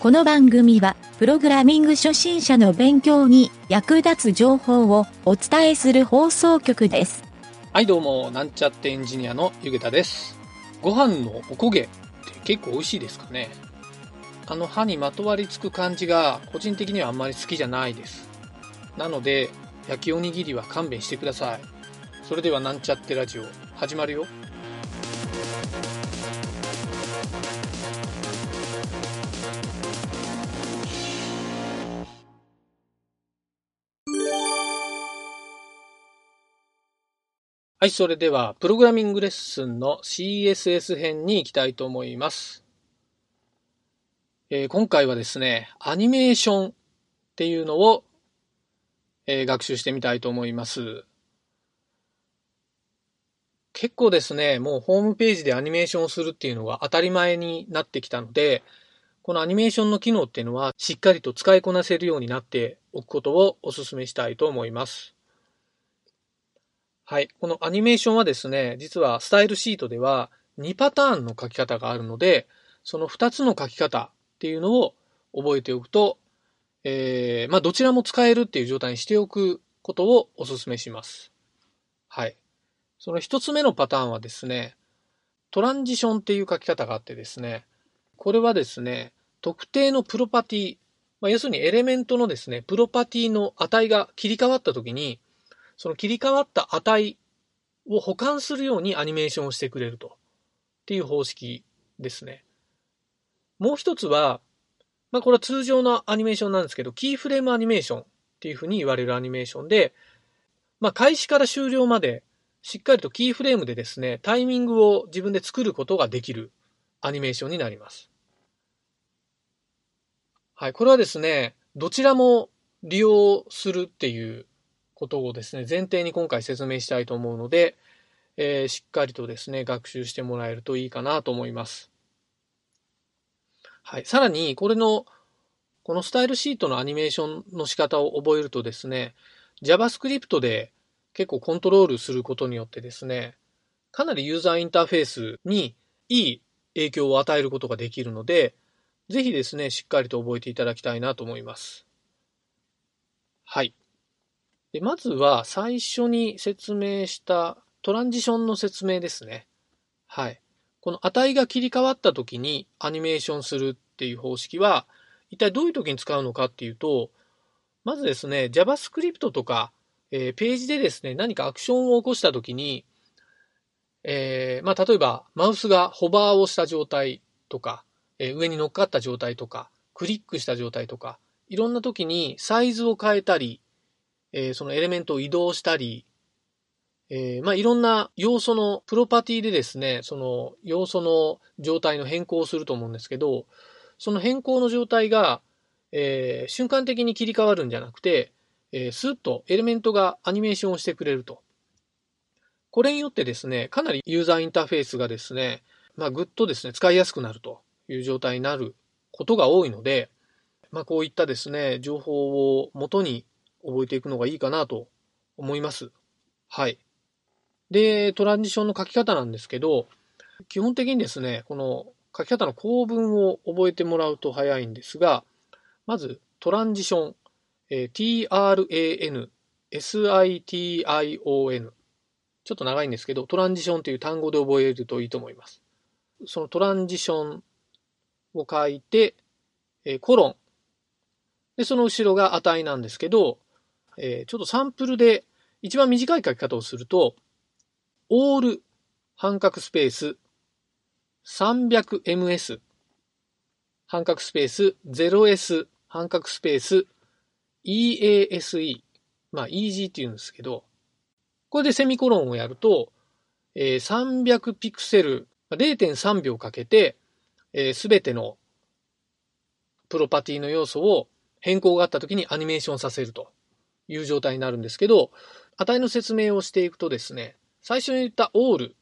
この番組は、プログラミング初心者の勉強に役立つ情報をお伝えする放送局です。はいどうも、なんちゃってエンジニアのゆげたです。ご飯のおこげって結構美味しいですかねあの歯にまとわりつく感じが個人的にはあんまり好きじゃないです。なので、焼きおにぎりは勘弁してください。それではなんちゃってラジオ始まるよ。はい、それでは、プログラミングレッスンの CSS 編に行きたいと思います。えー今回はですね、アニメーションっていうのを、えー学習してみたいと思います。結構ですね、もうホームページでアニメーションをするっていうのが当たり前になってきたので、このアニメーションの機能っていうのはしっかりと使いこなせるようになっておくことをお勧めしたいと思います。はい。このアニメーションはですね、実はスタイルシートでは2パターンの書き方があるので、その2つの書き方っていうのを覚えておくと、えー、まあどちらも使えるっていう状態にしておくことをお勧めします。はい。その1つ目のパターンはですね、トランジションっていう書き方があってですね、これはですね、特定のプロパティ、まあ、要するにエレメントのですね、プロパティの値が切り替わったときに、その切り替わった値を保管するようにアニメーションをしてくれると。っていう方式ですね。もう一つは、まあこれは通常のアニメーションなんですけど、キーフレームアニメーションっていうふうに言われるアニメーションで、まあ開始から終了までしっかりとキーフレームでですね、タイミングを自分で作ることができるアニメーションになります。はい、これはですね、どちらも利用するっていうことをですね、前提に今回説明したいと思うので、えーしっかりとですね、学習してもらえるといいかなと思います。はい。さらに、これの、このスタイルシートのアニメーションの仕方を覚えるとですね、JavaScript で結構コントロールすることによってですね、かなりユーザーインターフェースにいい影響を与えることができるので、ぜひですね、しっかりと覚えていただきたいなと思います。はい。で、まずは最初に説明したトランジションの説明ですね。はい。この値が切り替わった時にアニメーションするっていう方式は、一体どういう時に使うのかっていうと、まずですね、JavaScript とか、えーページでですね、何かアクションを起こした時に、えーまあ、例えば、マウスがホバーをした状態とか、えー上に乗っかった状態とか、クリックした状態とか、いろんな時にサイズを変えたり、えーそのエレメントを移動したり、えーまあ、いろんな要素のプロパティでですね、その要素の状態の変更をすると思うんですけど、その変更の状態が、えー瞬間的に切り替わるんじゃなくて、えースッとエレメントがアニメーションをしてくれると。これによってですね、かなりユーザーインターフェースがですね、まあ、ぐっとですね、使いやすくなるという状態になることが多いので、まあ、こういったですね、情報を元に覚えていくのがいいかなと思います。はい。で、トランジションの書き方なんですけど、基本的にですね、この書き方の構文を覚えてもらうと早いんですが、まずトランジション、えー tran, sition ちょっと長いんですけど、トランジションという単語で覚えるといいと思います。そのトランジションを書いて、えーコロン。で、その後ろが値なんですけど、えーちょっとサンプルで一番短い書き方をすると、all 半角スペース 300ms 半角スペース 0s 半角スペース ease まあ easy って言うんですけど、これでセミコロンをやると、えー300ピクセル、0.3秒かけて、す、えー、べ、てのプロパティの要素を変更があった時にアニメーションさせると。いう状態になるんですけど、値の説明をしていくとですね、最初に言った all。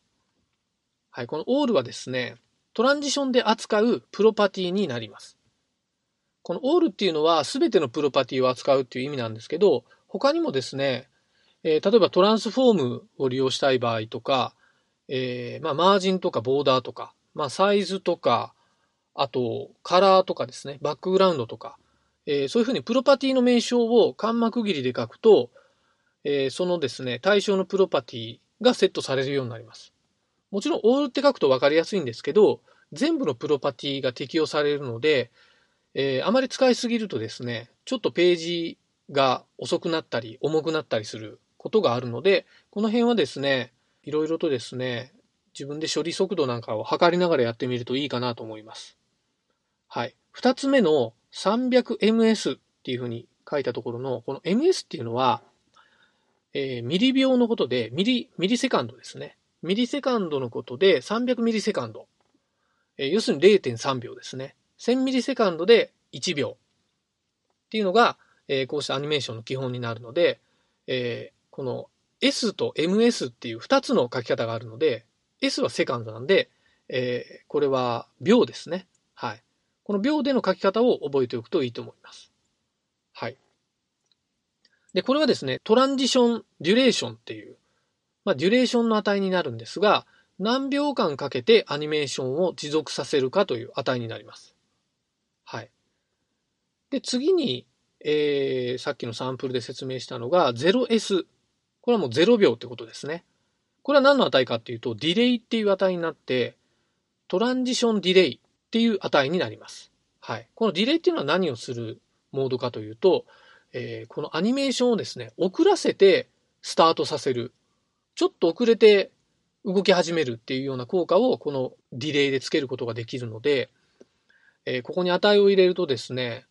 はい、この all はですね、トランジションで扱うプロパティになります。この all っていうのは全てのプロパティを扱うっていう意味なんですけど、他にもですね、えー例えばトランスフォームを利用したい場合とか、えーまあ、マージンとかボーダーとか、まあ、サイズとか、あと、カラーとかですね、バックグラウンドとか、えー、そういうふうにプロパティの名称をカンマ区切りで書くと、えー、そのですね、対象のプロパティがセットされるようになります。もちろん、オールって書くと分かりやすいんですけど、全部のプロパティが適用されるので、えー、あまり使いすぎるとですね、ちょっとページが遅くなったり、重くなったりすることがあるので、この辺はですね、いろいろとですね、自分で処理速度なんかを測りながらやってみるといいかなと思います。はい。二つ目の 300ms っていうふうに書いたところの、この ms っていうのは、えー、ミリ秒のことで、ミリ、ミリセカンドですね。ミリセカンドのことで300ミリセカンド。えー、要するに0.3秒ですね。1000ミリセカンドで1秒。っていうのが、えー、こうしたアニメーションの基本になるので、えー、この S と MS っていう2つの書き方があるので、S はセカンドなんで、えー、これは秒ですね。この秒での書き方を覚えておくといいと思います。はい。で、これはですね、トランジションデュレーションっていう、まあ、デュレーションの値になるんですが、何秒間かけてアニメーションを持続させるかという値になります。はい。で、次に、えー、さっきのサンプルで説明したのが 0S。これはもう0秒ってことですね。これは何の値かっていうと、ディレイっていう値になって、トランジションディレイっていう値になります。はい。このディレイっていうのは何をするモードかというと、えー、このアニメーションをですね、遅らせてスタートさせる。ちょっと遅れて動き始めるっていうような効果をこのディレイでつけることができるので、えー、ここに値を入れるとですね、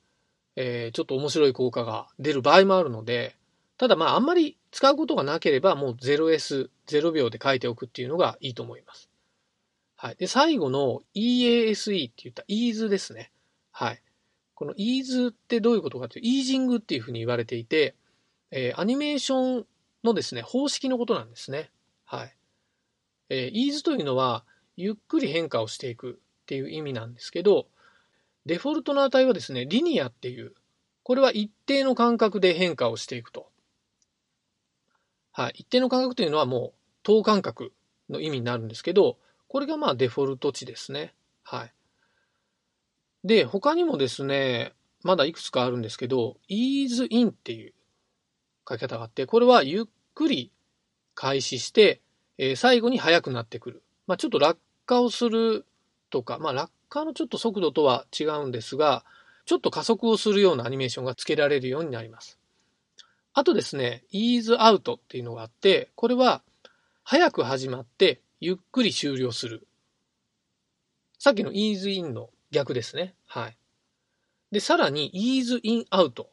えー、ちょっと面白い効果が出る場合もあるので、ただまああんまり使うことがなければもう 0S、0秒で書いておくっていうのがいいと思います。はい。で、最後の EASE って言った ease ですね。はい。この ease ってどういうことかというと、イージングっていうふうに言われていて、えー、アニメーションのですね、方式のことなんですね。はい。えー、ease というのは、ゆっくり変化をしていくっていう意味なんですけど、デフォルトの値はですね、リニアっていう、これは一定の間隔で変化をしていくと。はい。一定の間隔というのはもう等間隔の意味になるんですけど、これがまあデフォルト値ですね。はい。で、他にもですね、まだいくつかあるんですけど、ease in っていう書き方があって、これはゆっくり開始して、えー、最後に速くなってくる。まあ、ちょっと落下をするとか、まあ、落下のちょっと速度とは違うんですが、ちょっと加速をするようなアニメーションがつけられるようになります。あとですね、ease out っていうのがあって、これは早く始まってゆっくり終了する。さっきの ease in の逆ですね。はい。で、さらに ease in out。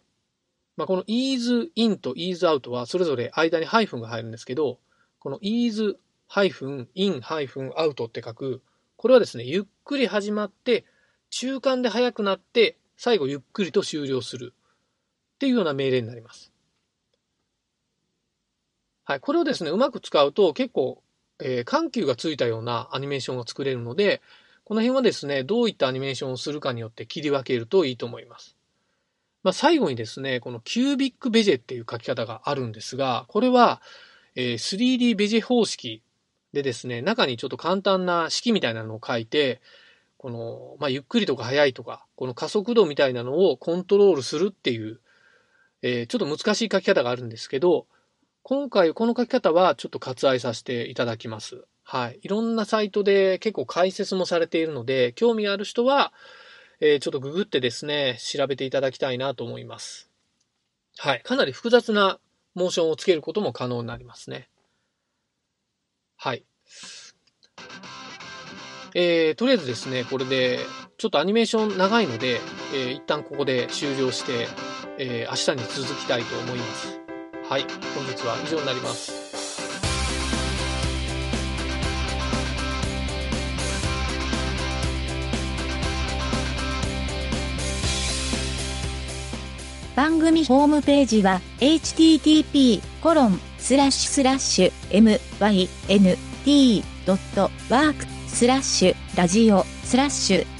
まあ、この ease in と ease out はそれぞれ間にハイフンが入るんですけど、この ease ハイフン in ハイフン out って書く、これはですね、ゆっくり始まって、中間で速くなって、最後ゆっくりと終了するっていうような命令になります。はい。これをですね、うまく使うと結構、えー、緩急がついたようなアニメーションが作れるので、この辺はですね、どういったアニメーションをするかによって切り分けるといいと思います。まあ、最後にですね、このキュービックベジェっていう書き方があるんですが、これは、えー、3D ベジェ方式でですね、中にちょっと簡単な式みたいなのを書いて、この、まあ、ゆっくりとか速いとか、この加速度みたいなのをコントロールするっていう、えー、ちょっと難しい書き方があるんですけど、今回この書き方はちょっと割愛させていただきます。はい。いろんなサイトで結構解説もされているので、興味ある人は、えー、ちょっとググってですね、調べていただきたいなと思います。はい。かなり複雑なモーションをつけることも可能になりますね。はい。えー、とりあえずですね、これで、ちょっとアニメーション長いので、えー、一旦ここで終了して、えー、明日に続きたいと思います。はい。本日は以上になります。番組ホームページは http コロンスラッシュスラッシュ mynt.work スラッシュラジオスラッシュ